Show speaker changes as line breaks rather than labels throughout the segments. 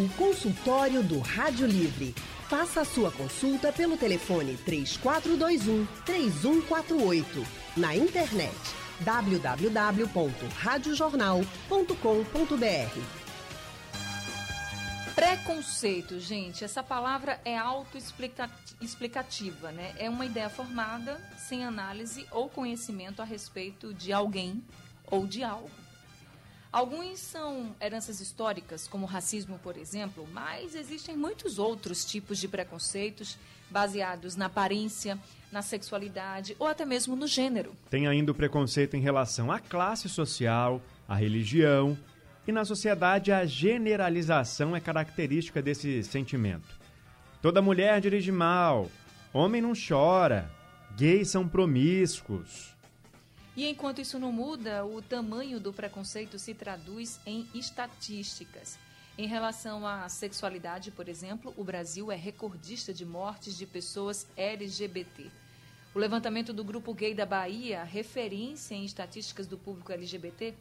O consultório do Rádio Livre. Faça a sua consulta pelo telefone 3421 3148. Na internet www.radiojornal.com.br.
Preconceito, gente, essa palavra é autoexplicativa, né? É uma ideia formada sem análise ou conhecimento a respeito de alguém ou de algo. Alguns são heranças históricas, como o racismo, por exemplo, mas existem muitos outros tipos de preconceitos baseados na aparência, na sexualidade ou até mesmo no gênero.
Tem ainda o preconceito em relação à classe social, à religião, e na sociedade a generalização é característica desse sentimento. Toda mulher dirige mal, homem não chora, gays são promíscuos.
E enquanto isso não muda, o tamanho do preconceito se traduz em estatísticas. Em relação à sexualidade, por exemplo, o Brasil é recordista de mortes de pessoas LGBT. O levantamento do Grupo Gay da Bahia, referência em estatísticas do público LGBT,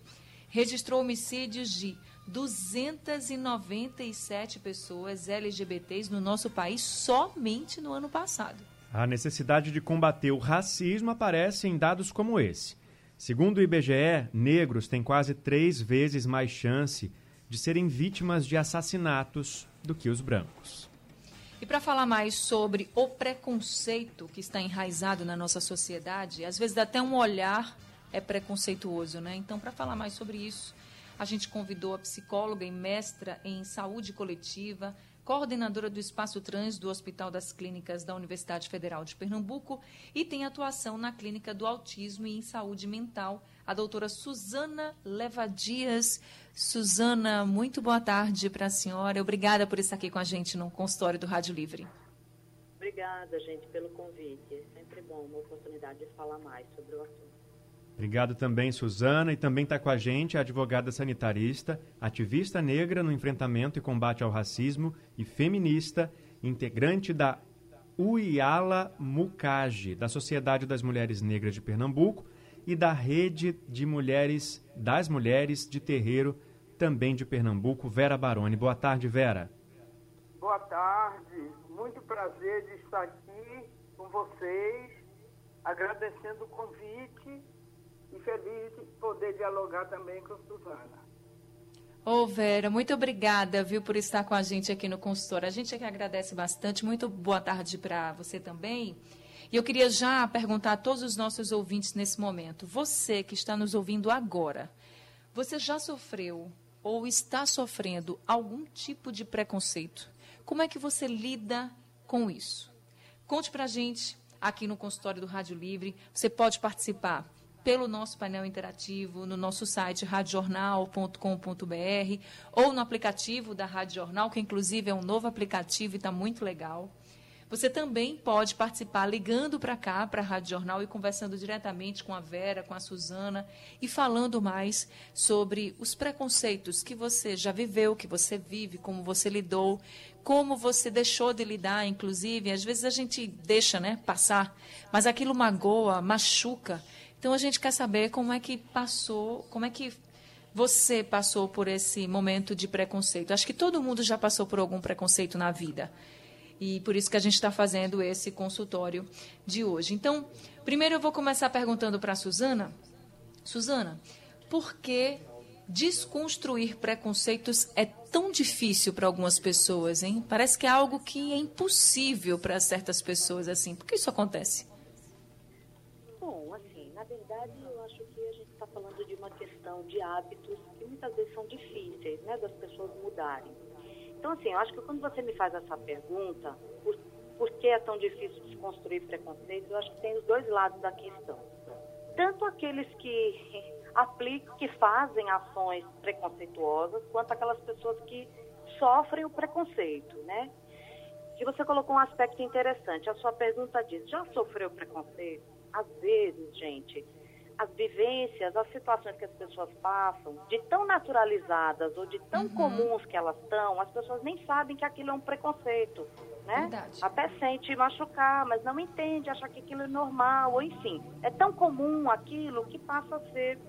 registrou homicídios de 297 pessoas LGBTs no nosso país somente no ano passado.
A necessidade de combater o racismo aparece em dados como esse. Segundo o IBGE, negros têm quase três vezes mais chance de serem vítimas de assassinatos do que os brancos.
E para falar mais sobre o preconceito que está enraizado na nossa sociedade, às vezes até um olhar é preconceituoso, né? Então, para falar mais sobre isso, a gente convidou a psicóloga e mestra em saúde coletiva, coordenadora do Espaço Trans do Hospital das Clínicas da Universidade Federal de Pernambuco e tem atuação na Clínica do Autismo e em Saúde Mental, a doutora Suzana Levadias. Suzana, muito boa tarde para a senhora. Obrigada por estar aqui com a gente no consultório do Rádio Livre.
Obrigada, gente, pelo convite. É sempre bom uma oportunidade de falar mais sobre o assunto.
Obrigado também, Suzana. E também está com a gente a advogada sanitarista, ativista negra no enfrentamento e combate ao racismo e feminista, integrante da Uiala Mukaji, da Sociedade das Mulheres Negras de Pernambuco e da Rede de Mulheres das Mulheres de Terreiro, também de Pernambuco, Vera Baroni. Boa tarde, Vera.
Boa tarde. Muito prazer de estar aqui com vocês, agradecendo o convite e feliz de poder dialogar também com Suzana.
Ô Vera, muito obrigada, viu, por estar com a gente aqui no consultório. A gente é que agradece bastante. Muito boa tarde para você também. E eu queria já perguntar a todos os nossos ouvintes nesse momento. Você que está nos ouvindo agora, você já sofreu ou está sofrendo algum tipo de preconceito? Como é que você lida com isso? Conte para a gente aqui no consultório do Rádio Livre. Você pode participar pelo nosso painel interativo no nosso site radiojornal.com.br ou no aplicativo da Rádio Jornal, que inclusive é um novo aplicativo e está muito legal. Você também pode participar ligando para cá, para a Rádio Jornal, e conversando diretamente com a Vera, com a Suzana, e falando mais sobre os preconceitos que você já viveu, que você vive, como você lidou, como você deixou de lidar, inclusive. Às vezes a gente deixa né, passar, mas aquilo magoa, machuca. Então a gente quer saber como é que passou, como é que você passou por esse momento de preconceito. Acho que todo mundo já passou por algum preconceito na vida. E por isso que a gente está fazendo esse consultório de hoje. Então, primeiro eu vou começar perguntando para a Suzana. Suzana, por que desconstruir preconceitos é tão difícil para algumas pessoas, hein? Parece que é algo que é impossível para certas pessoas, assim. Por que isso acontece?
Questão de hábitos que muitas vezes são difíceis, né, das pessoas mudarem. Então, assim, eu acho que quando você me faz essa pergunta, por, por que é tão difícil desconstruir preconceito, eu acho que tem os dois lados da questão. Tanto aqueles que aplicam, que fazem ações preconceituosas, quanto aquelas pessoas que sofrem o preconceito, né? E você colocou um aspecto interessante. A sua pergunta diz: já sofreu preconceito? Às vezes, gente, as vivências, as situações que as pessoas passam, de tão naturalizadas ou de tão uhum. comuns que elas estão, as pessoas nem sabem que aquilo é um preconceito, né?
Verdade.
Até sente machucar, mas não entende, acha que aquilo é normal, ou enfim, é tão comum aquilo que passa a ser,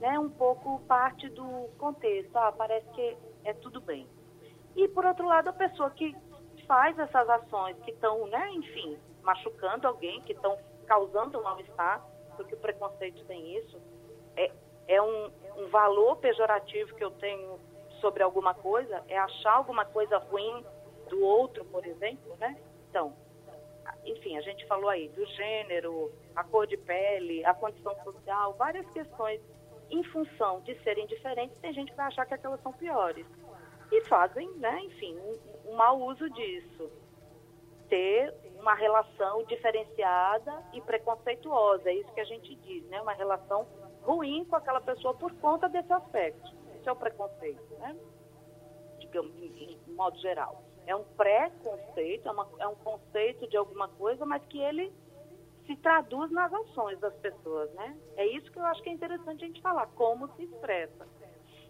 né, um pouco parte do contexto. Ah, parece que é tudo bem. E, por outro lado, a pessoa que faz essas ações que estão, né, enfim, machucando alguém, que estão causando um mal-estar, porque o preconceito tem isso, é, é um, um valor pejorativo que eu tenho sobre alguma coisa, é achar alguma coisa ruim do outro, por exemplo, né? Então, enfim, a gente falou aí do gênero, a cor de pele, a condição social, várias questões em função de serem diferentes, tem gente que vai achar que aquelas são piores. E fazem, né, enfim, um, um mau uso disso. Ter uma relação diferenciada e preconceituosa, é isso que a gente diz, né? Uma relação ruim com aquela pessoa por conta desse aspecto. Isso é o preconceito, né? Digamos, em modo geral. É um pré-conceito, é, é um conceito de alguma coisa, mas que ele se traduz nas ações das pessoas, né? É isso que eu acho que é interessante a gente falar, como se expressa.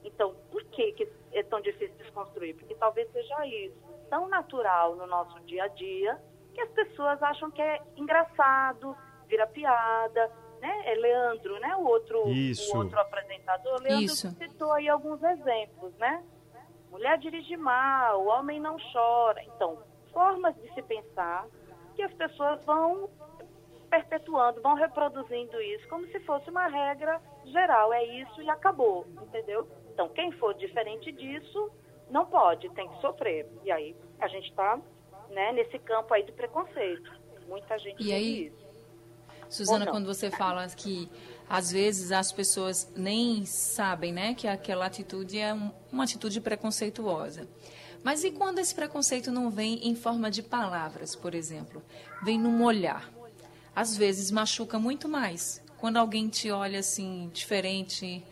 Então, por que, que é tão difícil desconstruir? Porque talvez seja isso, tão natural no nosso dia a dia, que as pessoas acham que é engraçado, vira piada, né? É Leandro, né? O outro,
isso.
o outro apresentador, Leandro
isso.
citou aí alguns exemplos, né? Mulher dirige mal, homem não chora. Então, formas de se pensar que as pessoas vão perpetuando, vão reproduzindo isso como se fosse uma regra geral. É isso e acabou, entendeu? Então, quem for diferente disso, não pode, tem que sofrer. E aí a gente está né, nesse campo aí de preconceito. Muita gente
e aí, isso. Suzana, quando você fala que às vezes as pessoas nem sabem né, que aquela atitude é um, uma atitude preconceituosa. Mas e quando esse preconceito não vem em forma de palavras, por exemplo? Vem num olhar às vezes machuca muito mais. Quando alguém te olha assim, diferente,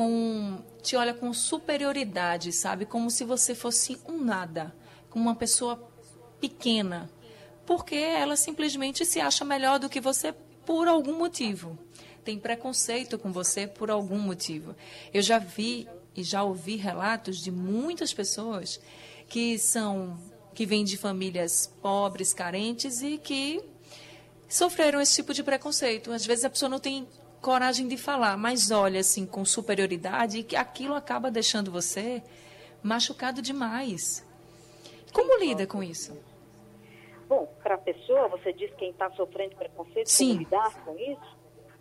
com te olha com superioridade, sabe? Como se você fosse um nada, como uma pessoa pequena, porque ela simplesmente se acha melhor do que você por algum motivo. Tem preconceito com você por algum motivo. Eu já vi e já ouvi relatos de muitas pessoas que são que vêm de famílias pobres, carentes e que sofreram esse tipo de preconceito. Às vezes a pessoa não tem coragem de falar, mas olha assim com superioridade e que aquilo acaba deixando você machucado demais. Como lida com isso?
Bom, para a pessoa, você diz quem está sofrendo preconceito, Sim. como lidar com isso?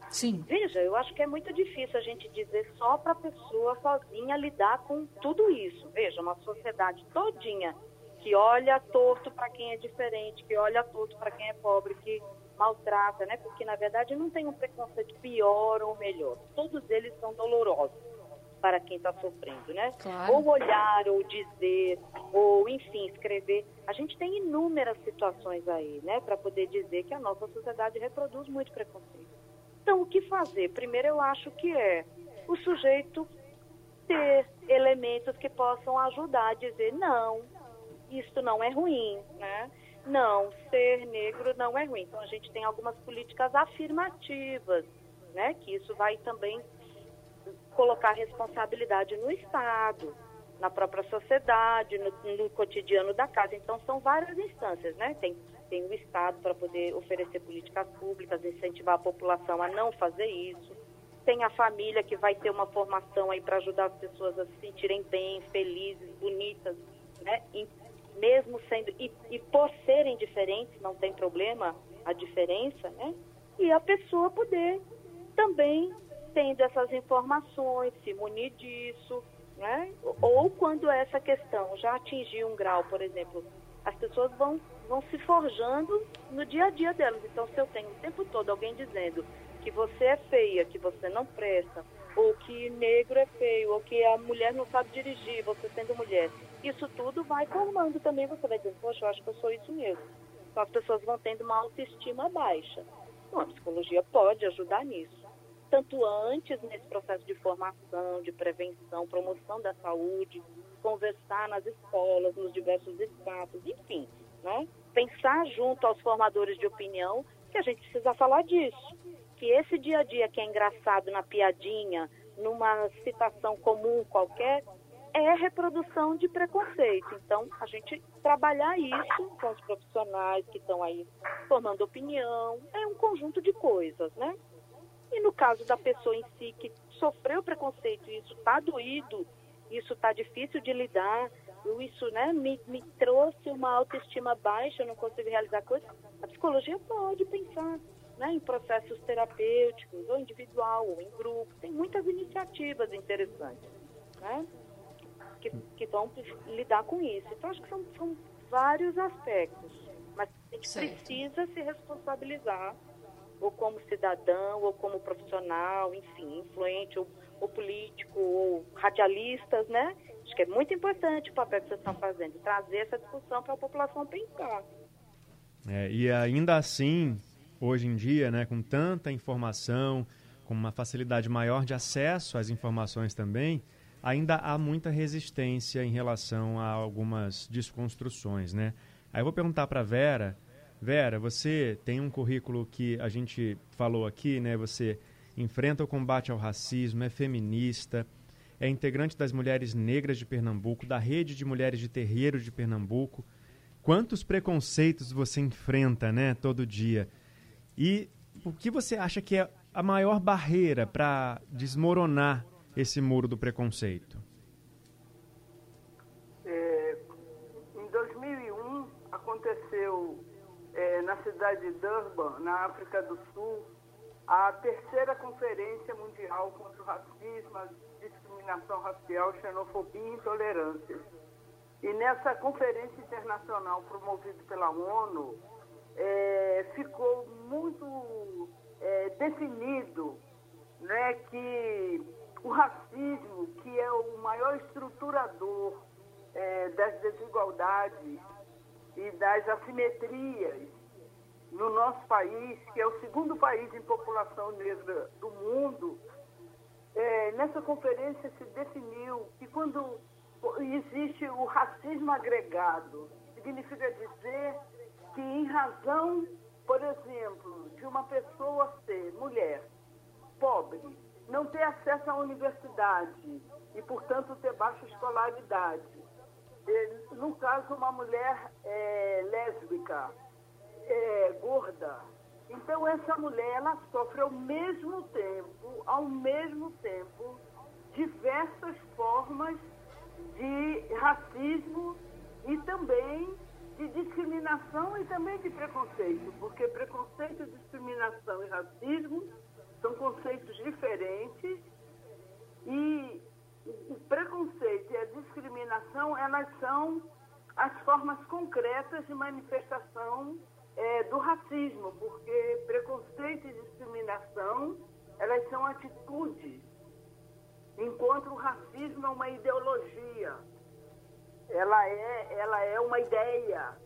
Sim.
Veja, eu acho que é muito difícil a gente dizer só para a pessoa sozinha lidar com tudo isso. Veja, uma sociedade todinha que olha torto para quem é diferente, que olha torto para quem é pobre, que maltrata, né? Porque na verdade não tem um preconceito pior ou melhor. Todos eles são dolorosos para quem está sofrendo, né?
Claro.
Ou olhar, ou dizer, ou enfim, escrever. A gente tem inúmeras situações aí, né? Para poder dizer que a nossa sociedade reproduz muito preconceito. Então, o que fazer? Primeiro, eu acho que é o sujeito ter elementos que possam ajudar a dizer não, isto não é ruim, né? Não, ser negro não é ruim. Então a gente tem algumas políticas afirmativas, né? Que isso vai também colocar responsabilidade no Estado, na própria sociedade, no, no cotidiano da casa. Então são várias instâncias, né? Tem, tem o Estado para poder oferecer políticas públicas, incentivar a população a não fazer isso. Tem a família que vai ter uma formação aí para ajudar as pessoas a se sentirem bem, felizes, bonitas, né? Mesmo sendo, e, e por serem diferentes, não tem problema a diferença, né? E a pessoa poder também tendo essas informações, se munir disso, né? Ou quando essa questão já atingir um grau, por exemplo, as pessoas vão, vão se forjando no dia a dia delas. Então, se eu tenho o tempo todo alguém dizendo que você é feia, que você não presta, ou que negro é feio, ou que a mulher não sabe dirigir, você sendo mulher, isso tudo vai formando também, você vai dizendo, poxa, eu acho que eu sou isso mesmo. Então as pessoas vão tendo uma autoestima baixa. Bom, a psicologia pode ajudar nisso. Tanto antes, nesse processo de formação, de prevenção, promoção da saúde, conversar nas escolas, nos diversos espaços, enfim, né? Pensar junto aos formadores de opinião que a gente precisa falar disso. Que esse dia a dia que é engraçado na piadinha, numa citação comum qualquer, é reprodução de preconceito. Então, a gente trabalhar isso com os profissionais que estão aí formando opinião, é um conjunto de coisas, né? E no caso da pessoa em si que sofreu preconceito isso está doído, isso está difícil de lidar, isso né, me, me trouxe uma autoestima baixa, eu não consigo realizar coisas. A psicologia pode pensar né, em processos terapêuticos, ou individual, ou em grupo. Tem muitas iniciativas interessantes né, que, que vão lidar com isso. Então, acho que são, são vários aspectos, mas a gente certo. precisa se responsabilizar, ou como cidadão, ou como profissional, enfim, influente, ou, ou político, ou radialistas, né? Acho que é muito importante o papel que vocês estão fazendo, trazer essa discussão para a população pensar.
É, e ainda assim, hoje em dia, né, com tanta informação, com uma facilidade maior de acesso às informações também, ainda há muita resistência em relação a algumas desconstruções, né? Aí eu vou perguntar para Vera, Vera, você tem um currículo que a gente falou aqui, né? Você enfrenta o combate ao racismo, é feminista, é integrante das Mulheres Negras de Pernambuco, da Rede de Mulheres de Terreiro de Pernambuco. Quantos preconceitos você enfrenta, né, todo dia? E o que você acha que é a maior barreira para desmoronar esse muro do preconceito?
É, em 2001 aconteceu é, na cidade de Durban, na África do Sul, a terceira conferência mundial contra o racismo, a discriminação racial, xenofobia e intolerância. E nessa conferência internacional promovida pela ONU, é, ficou muito é, definido né, que o racismo, que é o maior estruturador é, das desigualdades e das assimetrias no nosso país, que é o segundo país em população negra do mundo, é, nessa conferência se definiu que quando existe o racismo agregado, significa dizer que em razão, por exemplo, de uma pessoa ser mulher, pobre, não ter acesso à universidade e, portanto, ter baixa escolaridade. No caso, uma mulher é, lésbica, é, gorda. Então, essa mulher, ela sofre ao mesmo tempo, ao mesmo tempo, diversas formas de racismo e também de discriminação e também de preconceito, porque preconceito, discriminação e racismo são conceitos diferentes e o preconceito e a discriminação, elas são as formas concretas de manifestação é, do racismo, porque preconceito e discriminação, elas são atitudes, enquanto o racismo é uma ideologia, ela é, ela é uma ideia.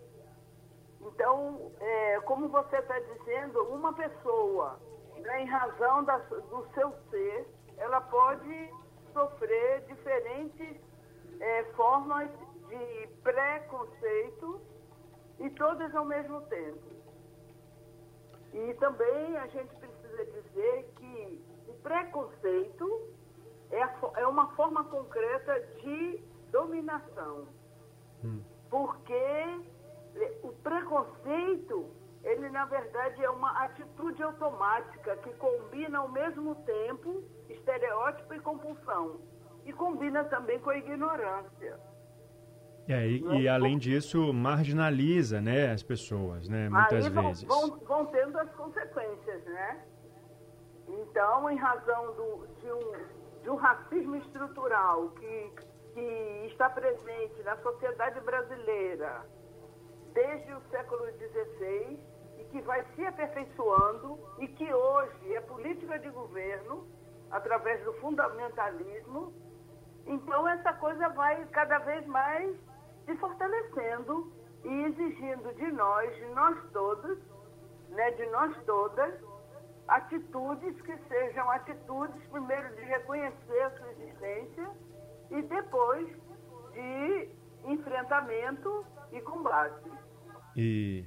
Então, é, como você está dizendo, uma pessoa né, em razão da, do seu ser, ela pode sofrer diferentes é, formas de preconceito e todas ao mesmo tempo. E também a gente precisa dizer que o preconceito é, é uma forma concreta de dominação. Hum. Porque o preconceito ele na verdade é uma atitude automática que combina ao mesmo tempo estereótipo e compulsão. E combina também com a ignorância.
É, e, e, além disso, marginaliza né, as pessoas, né, muitas
vão,
vezes.
Vão, vão tendo as consequências, né? Então, em razão do, de, um, de um racismo estrutural que, que está presente na sociedade brasileira desde o século XVI, que vai se aperfeiçoando e que hoje é política de governo, através do fundamentalismo. Então, essa coisa vai cada vez mais se fortalecendo e exigindo de nós, de nós todos, né, de nós todas, atitudes que sejam atitudes, primeiro, de reconhecer a sua existência e depois de enfrentamento e combate.
E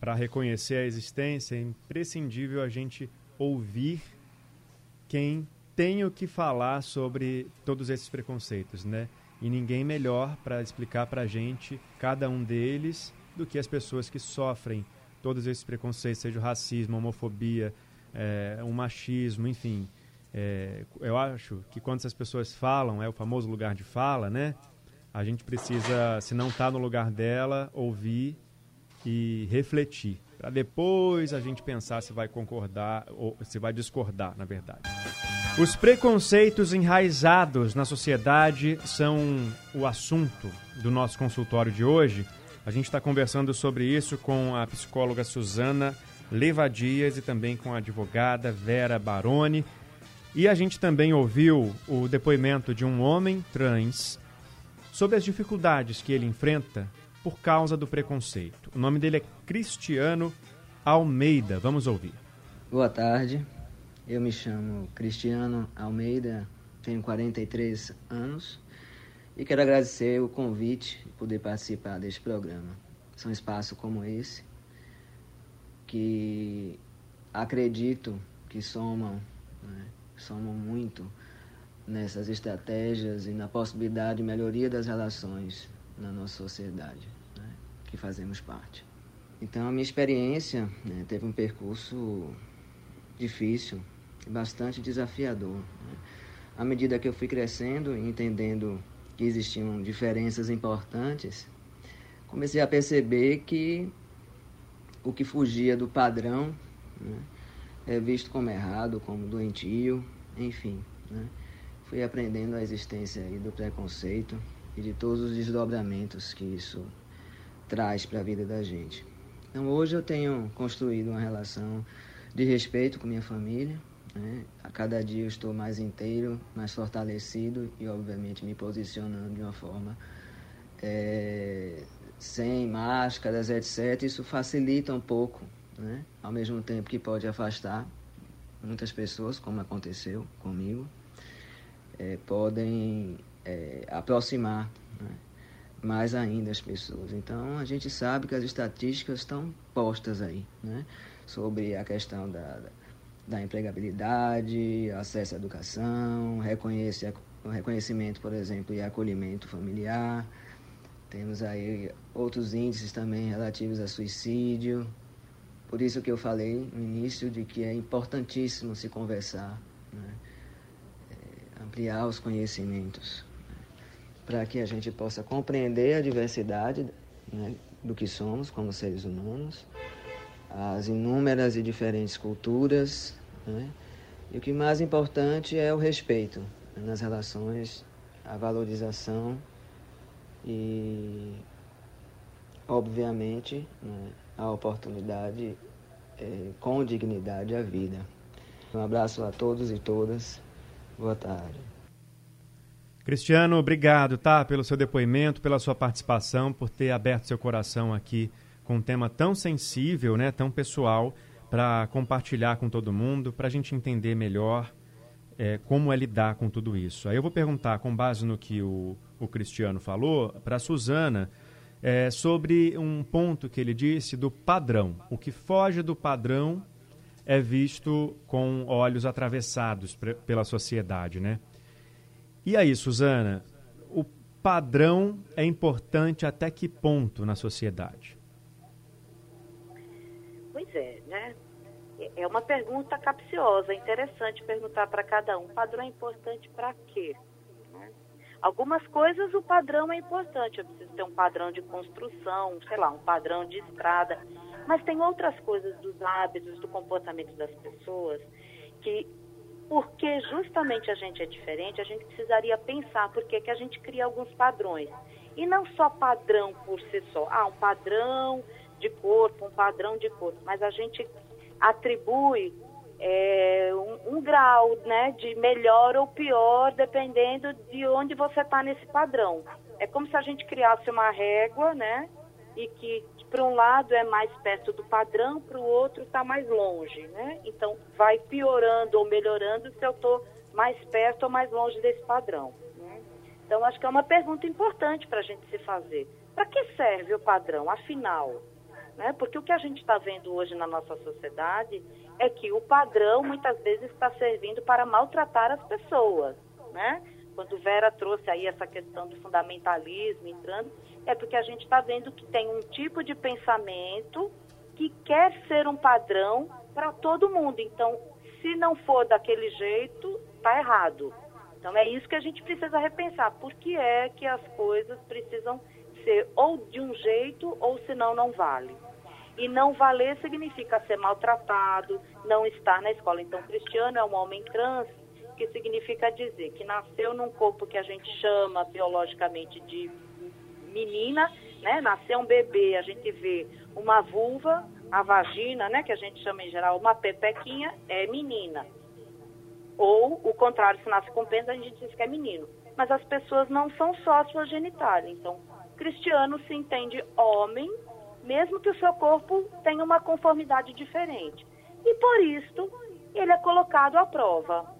para reconhecer a existência, é imprescindível a gente ouvir quem tem o que falar sobre todos esses preconceitos, né? E ninguém melhor para explicar para a gente cada um deles do que as pessoas que sofrem todos esses preconceitos, seja o racismo, homofobia, é, o machismo, enfim. É, eu acho que quando essas pessoas falam, é o famoso lugar de fala, né? a gente precisa, se não está no lugar dela, ouvir e refletir, para depois a gente pensar se vai concordar ou se vai discordar, na verdade. Os preconceitos enraizados na sociedade são o assunto do nosso consultório de hoje. A gente está conversando sobre isso com a psicóloga Suzana Levadias e também com a advogada Vera Baroni. E a gente também ouviu o depoimento de um homem trans sobre as dificuldades que ele enfrenta por causa do preconceito. O nome dele é Cristiano Almeida. Vamos ouvir.
Boa tarde. Eu me chamo Cristiano Almeida, tenho 43 anos e quero agradecer o convite de poder participar deste programa. São espaços como esse que acredito que somam, né, somam muito nessas estratégias e na possibilidade de melhoria das relações na nossa sociedade, né, que fazemos parte. Então, a minha experiência né, teve um percurso difícil bastante desafiador. Né. À medida que eu fui crescendo e entendendo que existiam diferenças importantes, comecei a perceber que o que fugia do padrão né, é visto como errado, como doentio, enfim. Né? Fui aprendendo a existência do preconceito e de todos os desdobramentos que isso traz para a vida da gente. Então hoje eu tenho construído uma relação de respeito com minha família. Né? A cada dia eu estou mais inteiro, mais fortalecido e obviamente me posicionando de uma forma é, sem máscaras, etc., isso facilita um pouco, né? ao mesmo tempo que pode afastar muitas pessoas, como aconteceu comigo, é, podem é, aproximar né? mais ainda as pessoas. Então, a gente sabe que as estatísticas estão postas aí, né? sobre a questão da, da empregabilidade, acesso à educação, reconhecimento, por exemplo, e acolhimento familiar, temos aí outros índices também relativos a suicídio. Por isso que eu falei no início de que é importantíssimo se conversar, né? é, ampliar os conhecimentos, né? para que a gente possa compreender a diversidade né, do que somos como seres humanos, as inúmeras e diferentes culturas, né? e o que mais importante é o respeito né, nas relações, a valorização e, obviamente, né, a oportunidade é, com dignidade à vida. Um abraço a todos e todas. Boa tarde.
Cristiano, obrigado, tá, pelo seu depoimento, pela sua participação, por ter aberto seu coração aqui com um tema tão sensível, né, tão pessoal, para compartilhar com todo mundo, para a gente entender melhor é, como é lidar com tudo isso. Aí eu vou perguntar, com base no que o, o Cristiano falou, para a Suzana, é, sobre um ponto que ele disse do padrão. O que foge do padrão é visto com olhos atravessados pela sociedade, né? E aí, Suzana, o padrão é importante até que ponto na sociedade?
Pois é, né? É uma pergunta capciosa, interessante perguntar para cada um. Padrão é importante para quê? Algumas coisas o padrão é importante. Eu preciso ter um padrão de construção, sei lá, um padrão de estrada. Mas tem outras coisas dos hábitos, do comportamento das pessoas que, porque justamente a gente é diferente, a gente precisaria pensar por que a gente cria alguns padrões. E não só padrão por si só. Ah, um padrão de corpo, um padrão de corpo. Mas a gente atribui é, um, um, grau né, de melhor ou pior, dependendo de onde você está nesse padrão. É como se a gente criasse uma régua, né? E que para um lado é mais perto do padrão, para o outro está mais longe, né? Então vai piorando ou melhorando se eu estou mais perto ou mais longe desse padrão. Né? Então acho que é uma pergunta importante para a gente se fazer. Para que serve o padrão, afinal? Né? Porque o que a gente está vendo hoje na nossa sociedade é que o padrão muitas vezes está servindo para maltratar as pessoas. Né? Quando Vera trouxe aí essa questão do fundamentalismo entrando, é porque a gente está vendo que tem um tipo de pensamento que quer ser um padrão para todo mundo. Então, se não for daquele jeito, está errado. Então é isso que a gente precisa repensar. Por que é que as coisas precisam ser ou de um jeito ou senão não vale? E não valer significa ser maltratado, não estar na escola. Então, cristiano é um homem trans, que significa dizer que nasceu num corpo que a gente chama biologicamente de menina, né? Nasceu um bebê, a gente vê uma vulva, a vagina, né, que a gente chama em geral uma pepequinha, é menina. Ou o contrário, se nasce com pênis, a gente diz que é menino. Mas as pessoas não são só a sua genitália. Então, cristiano se entende homem, mesmo que o seu corpo tenha uma conformidade diferente. E por isso, ele é colocado à prova.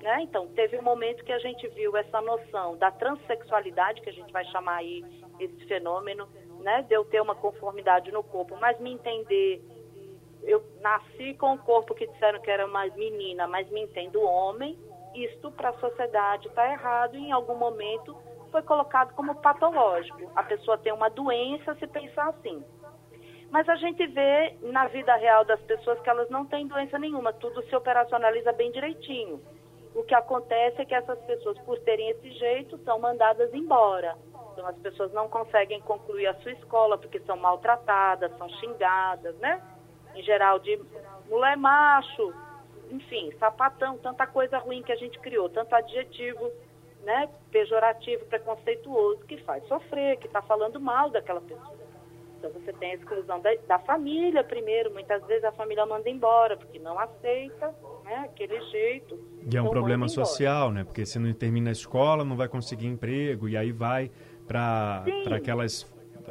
Né? Então, teve um momento que a gente viu essa noção da transexualidade, que a gente vai chamar aí esse fenômeno, né, de eu ter uma conformidade no corpo, mas me entender, eu nasci com um corpo que disseram que era uma menina, mas me entendo homem, isto para a sociedade está errado e em algum momento foi colocado como patológico. A pessoa tem uma doença se pensar assim. Mas a gente vê na vida real das pessoas que elas não têm doença nenhuma, tudo se operacionaliza bem direitinho. O que acontece é que essas pessoas, por terem esse jeito, são mandadas embora. Então, as pessoas não conseguem concluir a sua escola porque são maltratadas, são xingadas, né? Em geral, de mulher macho, enfim, sapatão, tanta coisa ruim que a gente criou, tanto adjetivo, né, pejorativo, preconceituoso, que faz sofrer, que está falando mal daquela pessoa. Então, você tem a exclusão da, da, família primeiro, muitas vezes a família manda embora, porque não aceita né, aquele jeito.
E é um então, problema social, né? Porque se não termina a escola, não vai conseguir emprego, e aí vai para aquelas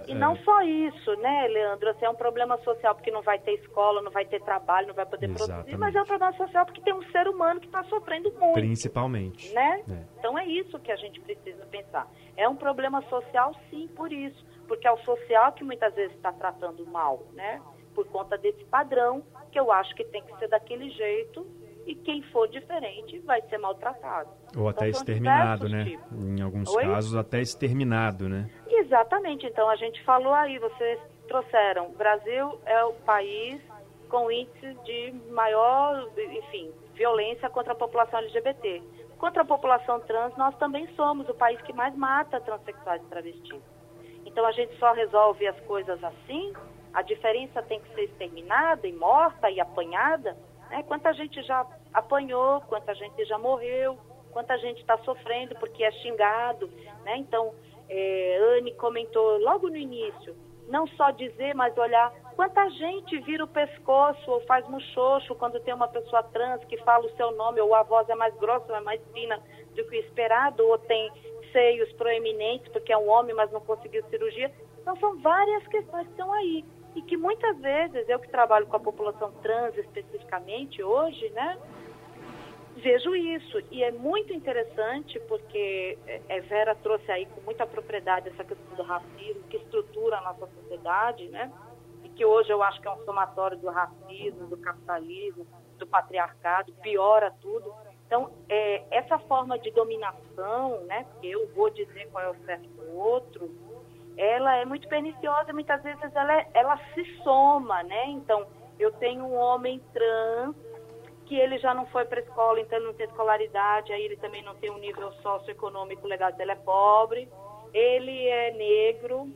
e não só isso, né, Leandro? Assim, é um problema social porque não vai ter escola, não vai ter trabalho, não vai poder Exatamente. produzir, mas é um problema social porque tem um ser humano que está sofrendo muito.
Principalmente.
Né? É. Então é isso que a gente precisa pensar. É um problema social, sim, por isso. Porque é o social que muitas vezes está tratando mal, né? Por conta desse padrão que eu acho que tem que ser daquele jeito e quem for diferente vai ser maltratado.
Ou até então, exterminado, né? Tipos. Em alguns Oi? casos, até exterminado, né?
Exatamente. Então, a gente falou aí, vocês trouxeram. Brasil é o país com índice de maior, enfim, violência contra a população LGBT. Contra a população trans, nós também somos o país que mais mata transexuais e travestis. Então, a gente só resolve as coisas assim? A diferença tem que ser exterminada e morta e apanhada? Né? Quanta gente já apanhou, quanta gente já morreu, quanta gente está sofrendo porque é xingado, né? Então, é, Anne comentou logo no início, não só dizer, mas olhar quanta gente vira o pescoço ou faz muxoxo quando tem uma pessoa trans que fala o seu nome, ou a voz é mais grossa, é mais fina do que o esperado, ou tem seios proeminentes porque é um homem, mas não conseguiu cirurgia. Então, são várias questões que estão aí e que muitas vezes, eu que trabalho com a população trans especificamente hoje, né, vejo isso. E é muito interessante porque é, é, Vera trouxe aí com muita propriedade essa questão do racismo, que estrutura a nossa sociedade, né, e que hoje eu acho que é um somatório do racismo, do capitalismo, do patriarcado, piora tudo. Então, é, essa forma de dominação, né, que eu vou dizer qual é o certo do outro, ela é muito perniciosa muitas vezes ela, é, ela se soma, né? Então, eu tenho um homem trans que ele já não foi para a escola, então ele não tem escolaridade, aí ele também não tem um nível socioeconômico legal, ele é pobre, ele é negro,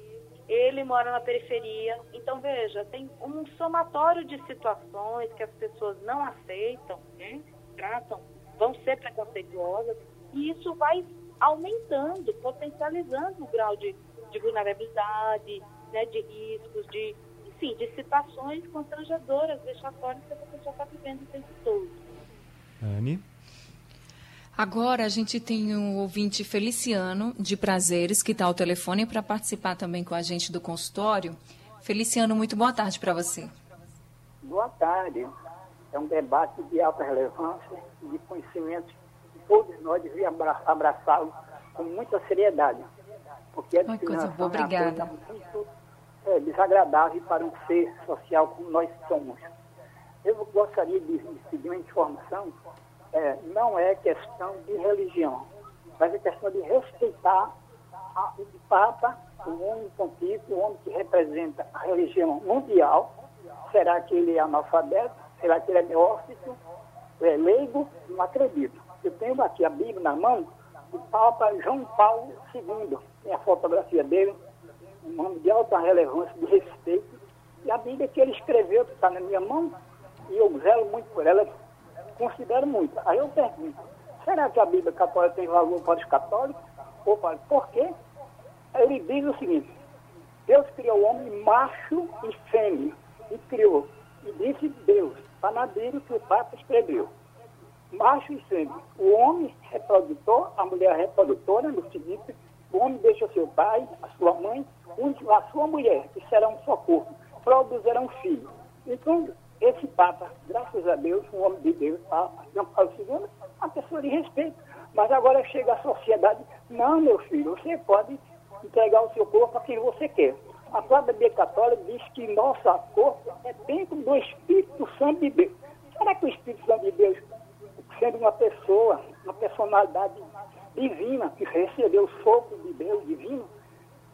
ele mora na periferia. Então, veja, tem um somatório de situações que as pessoas não aceitam, né? tratam, vão ser preconceituosas, e isso vai aumentando, potencializando o grau de de vulnerabilidade, né, de riscos, de, enfim, de situações constrangedoras, vexatórias que essa pessoa está vivendo o tempo todo.
Anne?
Agora a gente tem um ouvinte Feliciano de Prazeres que está ao telefone para participar também com a gente do consultório. Feliciano, muito boa tarde para você.
Boa tarde. É um debate de alta relevância e de conhecimento que todos nós devíamos abraçá-lo com muita seriedade porque a discriminação
boa, obrigada.
é muito é, desagradável para um ser social como nós somos. Eu gostaria de, de pedir uma informação, é, não é questão de religião, mas é questão de respeitar a, o Papa, o homem pontífice, o homem que representa a religião mundial. Será que ele é analfabeto? Será que ele é neófito? É leigo? Não acredito. Eu tenho aqui a Bíblia na mão do Papa João Paulo II. Tem a fotografia dele, um nome de alta relevância, de respeito. E a Bíblia que ele escreveu, que está na minha mão, e eu zelo muito por ela, considero muito. Aí eu pergunto, será que a Bíblia católica tem valor para os católicos? Ou para... Por quê? Ele diz o seguinte, Deus criou o homem macho e fêmea, e criou. E disse Deus, Bíblia que o Papa escreveu. Macho e fêmea. O homem reprodutor, a mulher reprodutora, no seguinte, o homem deixa seu pai, a sua mãe, a sua mulher, que será um só corpo, produzirão um filho. Então, esse Papa, graças a Deus, um homem de Deus, Papa João Paulo II, pessoa de respeito. Mas agora chega a sociedade, não, meu filho, você pode entregar o seu corpo a quem você quer. A própria Bíblia Católica diz que nosso corpo é dentro do Espírito Santo de Deus. Será que o Espírito Santo de Deus, sendo uma pessoa, uma personalidade divina, que recebeu o sopro de Deus divino,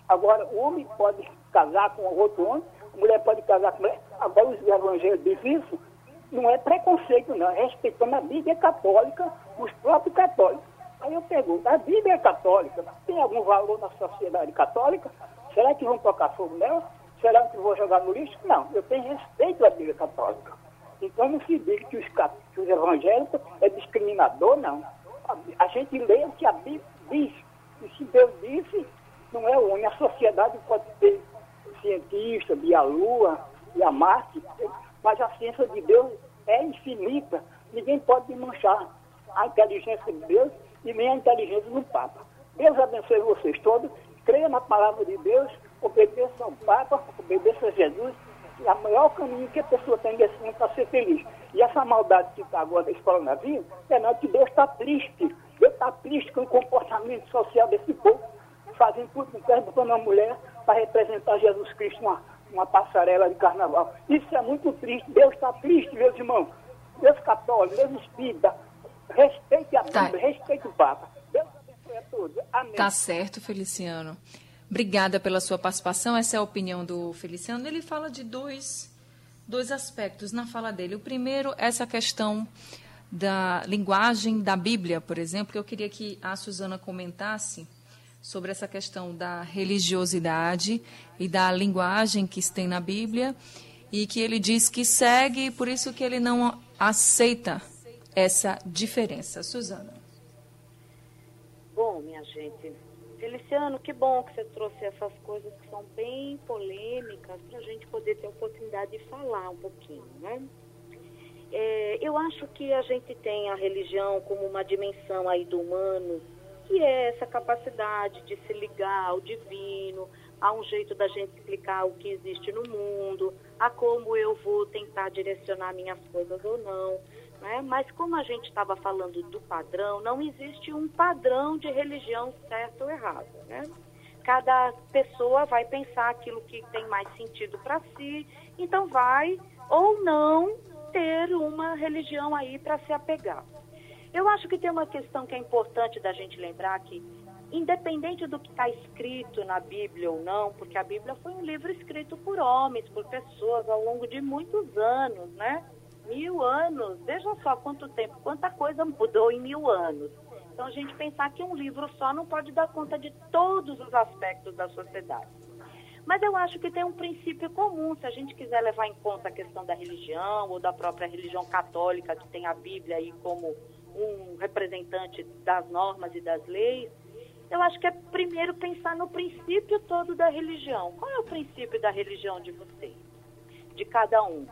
agora o homem pode casar com outro homem, a mulher pode casar com mulher, agora os evangelhos dizem isso, não é preconceito não, é respeitando a Bíblia católica, os próprios católicos. Aí eu pergunto, a Bíblia católica tem algum valor na sociedade católica? Será que vão tocar fogo nela? Será que vou jogar no lixo? Não, eu tenho respeito à Bíblia católica. Então não se diga que os, que os evangélicos é discriminador, não. A, a, gente lê o que a Bíblia diz. E se Deus disse, não é o. A sociedade pode ter cientista, de a Lua, e a Marte, mas a ciência de Deus é infinita. Ninguém pode manchar a inteligência de Deus e nem a inteligência do Papa. Deus abençoe vocês todos. Creia na palavra de Deus, obedeça ao Papa, obedeça a Jesus. É o maior caminho que a pessoa tem nesse mundo para ser feliz. E essa maldade que está agora da escola na vida, é não que Deus está triste. Deus está triste com o comportamento social desse povo, fazendo tudo, perguntando uma mulher para representar Jesus Cristo numa, numa passarela de carnaval. Isso é muito triste. Deus está triste, meus irmãos. Deus católico, Deus espírita, Respeite a tá. Bíblia, tá. respeite o Papa. Todos. Amém.
Tá certo, Feliciano. Obrigada pela sua participação. Essa é a opinião do Feliciano. Ele fala de dois, dois aspectos na fala dele. O primeiro, essa questão da linguagem da Bíblia, por exemplo, que eu queria que a Suzana comentasse sobre essa questão da religiosidade e da linguagem que se tem na Bíblia e que ele diz que segue, por isso que ele não aceita essa diferença. Suzana.
Minha gente, Feliciano, que bom que você trouxe essas coisas que são bem polêmicas para a gente poder ter a oportunidade de falar um pouquinho, né? É, eu acho que a gente tem a religião como uma dimensão aí do humano, que é essa capacidade de se ligar ao divino, a um jeito da gente explicar o que existe no mundo, a como eu vou tentar direcionar minhas coisas ou não. Né? Mas como a gente estava falando do padrão, não existe um padrão de religião certo ou errado. Né? Cada pessoa vai pensar aquilo que tem mais sentido para si, então vai ou não ter uma religião aí para se apegar. Eu acho que tem uma questão que é importante da gente lembrar que, independente do que está escrito na Bíblia ou não, porque a Bíblia foi um livro escrito por homens, por pessoas ao longo de muitos anos, né? Mil anos, veja só quanto tempo, quanta coisa mudou em mil anos. Então, a gente pensar que um livro só não pode dar conta de todos os aspectos da sociedade. Mas eu acho que tem um princípio comum, se a gente quiser levar em conta a questão da religião ou da própria religião católica, que tem a Bíblia aí como um representante das normas e das leis, eu acho que é primeiro pensar no princípio todo da religião. Qual é o princípio da religião de vocês? De cada um?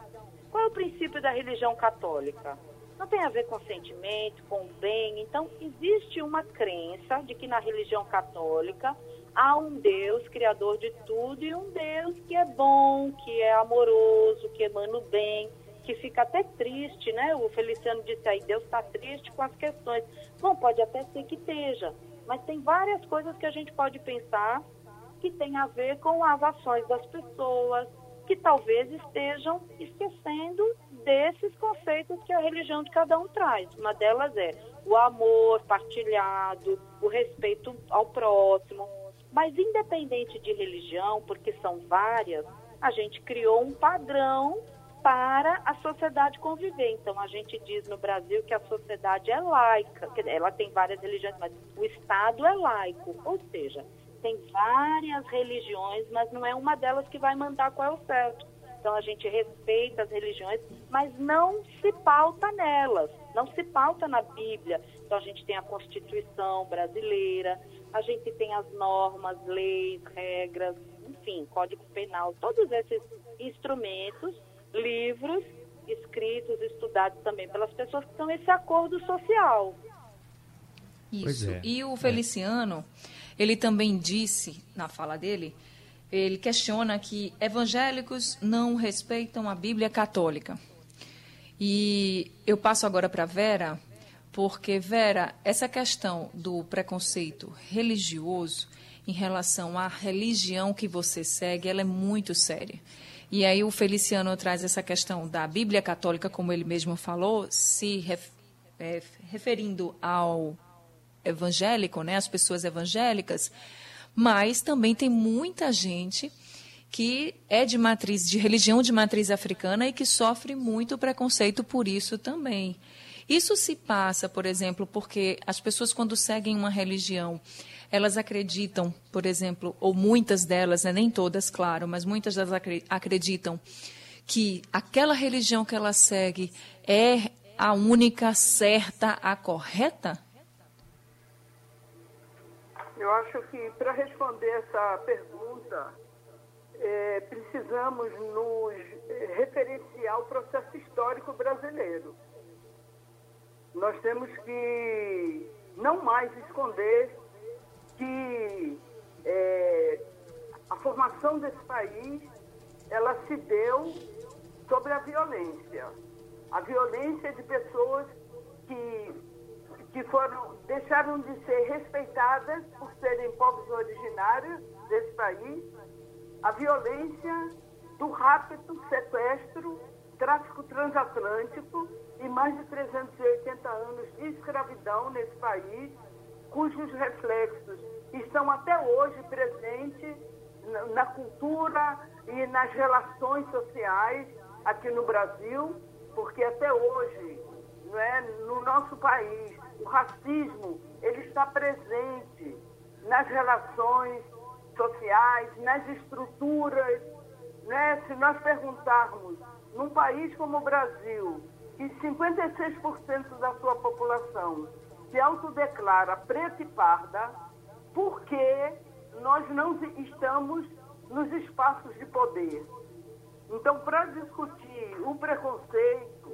Qual é o princípio da religião católica? Não tem a ver com sentimento, com bem. Então, existe uma crença de que na religião católica há um Deus criador de tudo e um Deus que é bom, que é amoroso, que emana o bem, que fica até triste, né? O Feliciano disse aí, Deus está triste com as questões. Bom, pode até ser que esteja, mas tem várias coisas que a gente pode pensar que tem a ver com as ações das pessoas, que talvez estejam esquecendo desses conceitos que a religião de cada um traz. Uma delas é o amor partilhado, o respeito ao próximo. Mas independente de religião, porque são várias, a gente criou um padrão para a sociedade conviver. Então, a gente diz no Brasil que a sociedade é laica, ela tem várias religiões, mas o Estado é laico, ou seja, tem várias religiões, mas não é uma delas que vai mandar qual é o certo. Então, a gente respeita as religiões, mas não se pauta nelas, não se pauta na Bíblia. Então, a gente tem a Constituição brasileira, a gente tem as normas, leis, regras, enfim, Código Penal, todos esses instrumentos livros escritos, estudados também pelas pessoas que são esse acordo social.
Isso. É. E o Feliciano, é. Ele também disse, na fala dele, ele questiona que evangélicos não respeitam a Bíblia católica. E eu passo agora para Vera, porque, Vera, essa questão do preconceito religioso em relação à religião que você segue, ela é muito séria. E aí o Feliciano traz essa questão da Bíblia Católica, como ele mesmo falou, se ref, é, referindo ao evangélico, né, as pessoas evangélicas, mas também tem muita gente que é de matriz, de religião de matriz africana e que sofre muito preconceito por isso também. Isso se passa, por exemplo, porque as pessoas quando seguem uma religião, elas acreditam, por exemplo, ou muitas delas, né, nem todas, claro, mas muitas delas acreditam que aquela religião que ela segue é a única certa, a correta?
Eu acho que para responder essa pergunta, é, precisamos nos é, referenciar ao processo histórico brasileiro. Nós temos que não mais esconder que é, a formação desse país ela se deu sobre a violência. A violência de pessoas que, que foram, deixaram de ser respeitadas por serem povos originários desse país. A violência do rápido sequestro, tráfico transatlântico e mais de 380 anos de escravidão nesse país cujos reflexos estão até hoje presentes na cultura e nas relações sociais aqui no Brasil, porque até hoje, não é, no nosso país, o racismo ele está presente nas relações sociais, nas estruturas. Né? Se nós perguntarmos, num país como o Brasil, que 56% da sua população se autodeclara preta e parda porque nós não estamos nos espaços de poder. Então, para discutir o preconceito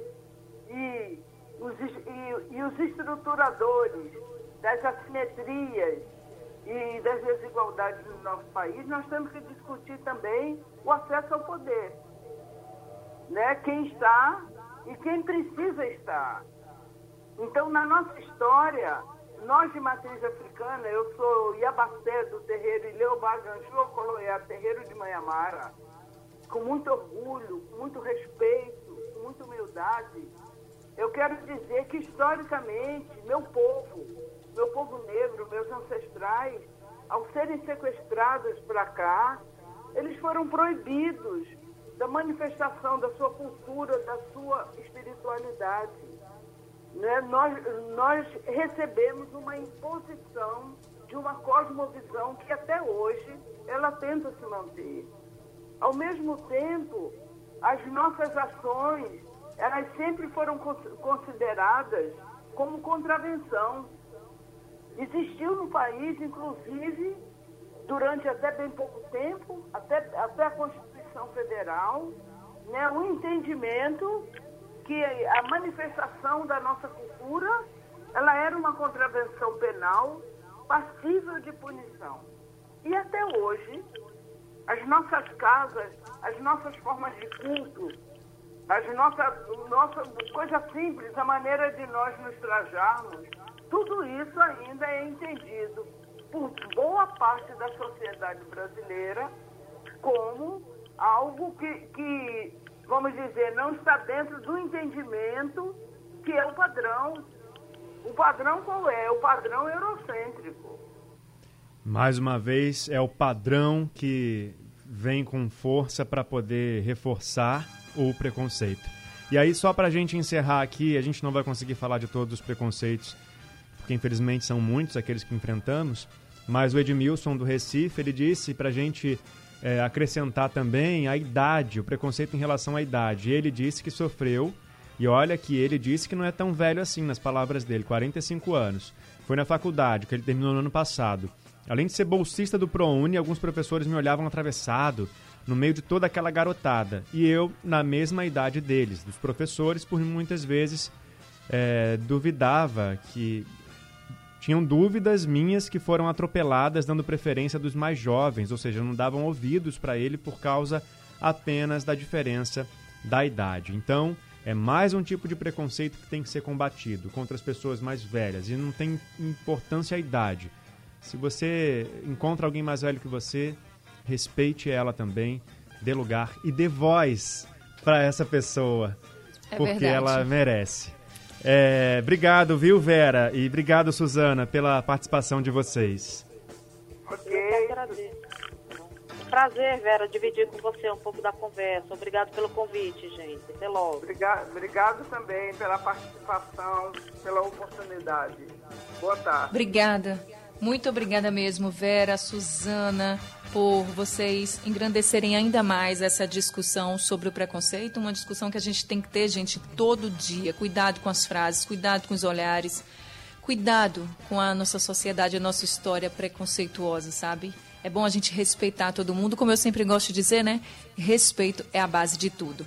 e os, e, e os estruturadores das assimetrias e das desigualdades no nosso país, nós temos que discutir também o acesso ao poder. Né? Quem está e quem precisa estar. Então, na nossa história, nós de matriz africana, eu sou Iabacé do terreiro Ileobá Ganjô Coloé, terreiro de Manhamara, com muito orgulho, com muito respeito, com muita humildade, eu quero dizer que historicamente, meu povo, meu povo negro, meus ancestrais, ao serem sequestrados para cá, eles foram proibidos da manifestação da sua cultura, da sua espiritualidade né, nós, nós recebemos uma imposição de uma cosmovisão que até hoje ela tenta se manter. Ao mesmo tempo, as nossas ações, elas sempre foram consideradas como contravenção. Existiu no país, inclusive, durante até bem pouco tempo, até, até a Constituição Federal, né, um entendimento que a manifestação da nossa cultura ela era uma contravenção penal passível de punição. E até hoje, as nossas casas, as nossas formas de culto, as nossas nossa coisa simples, a maneira de nós nos trajarmos, tudo isso ainda é entendido por boa parte da sociedade brasileira como algo que, que vamos dizer, não está dentro do entendimento que é o padrão. O padrão qual é? O padrão eurocêntrico.
Mais uma vez, é o padrão que vem com força para poder reforçar o preconceito. E aí, só para a gente encerrar aqui, a gente não vai conseguir falar de todos os preconceitos, porque infelizmente são muitos aqueles que enfrentamos, mas o Edmilson do Recife, ele disse para a gente é, acrescentar também a idade, o preconceito em relação à idade. Ele disse que sofreu, e olha que ele disse que não é tão velho assim, nas palavras dele, 45 anos. Foi na faculdade, que ele terminou no ano passado. Além de ser bolsista do ProUni, alguns professores me olhavam atravessado no meio de toda aquela garotada. E eu, na mesma idade deles, dos professores, por muitas vezes é, duvidava que. Tinham dúvidas minhas que foram atropeladas, dando preferência dos mais jovens, ou seja, não davam ouvidos para ele por causa apenas da diferença da idade. Então, é mais um tipo de preconceito que tem que ser combatido contra as pessoas mais velhas. E não tem importância a idade. Se você encontra alguém mais velho que você, respeite ela também, dê lugar e dê voz para essa pessoa, é porque verdade. ela merece. É, obrigado, viu, Vera? E obrigado, Suzana, pela participação de vocês.
Ok. Prazer, Vera, dividir com você um pouco da conversa. Obrigado pelo convite, gente. Até logo.
Obrigado, obrigado também pela participação, pela oportunidade. Boa tarde.
Obrigada. Muito obrigada mesmo, Vera, Suzana, por vocês engrandecerem ainda mais essa discussão sobre o preconceito, uma discussão que a gente tem que ter, gente, todo dia. Cuidado com as frases, cuidado com os olhares, cuidado com a nossa sociedade, a nossa história preconceituosa, sabe? É bom a gente respeitar todo mundo, como eu sempre gosto de dizer, né? Respeito é a base de tudo.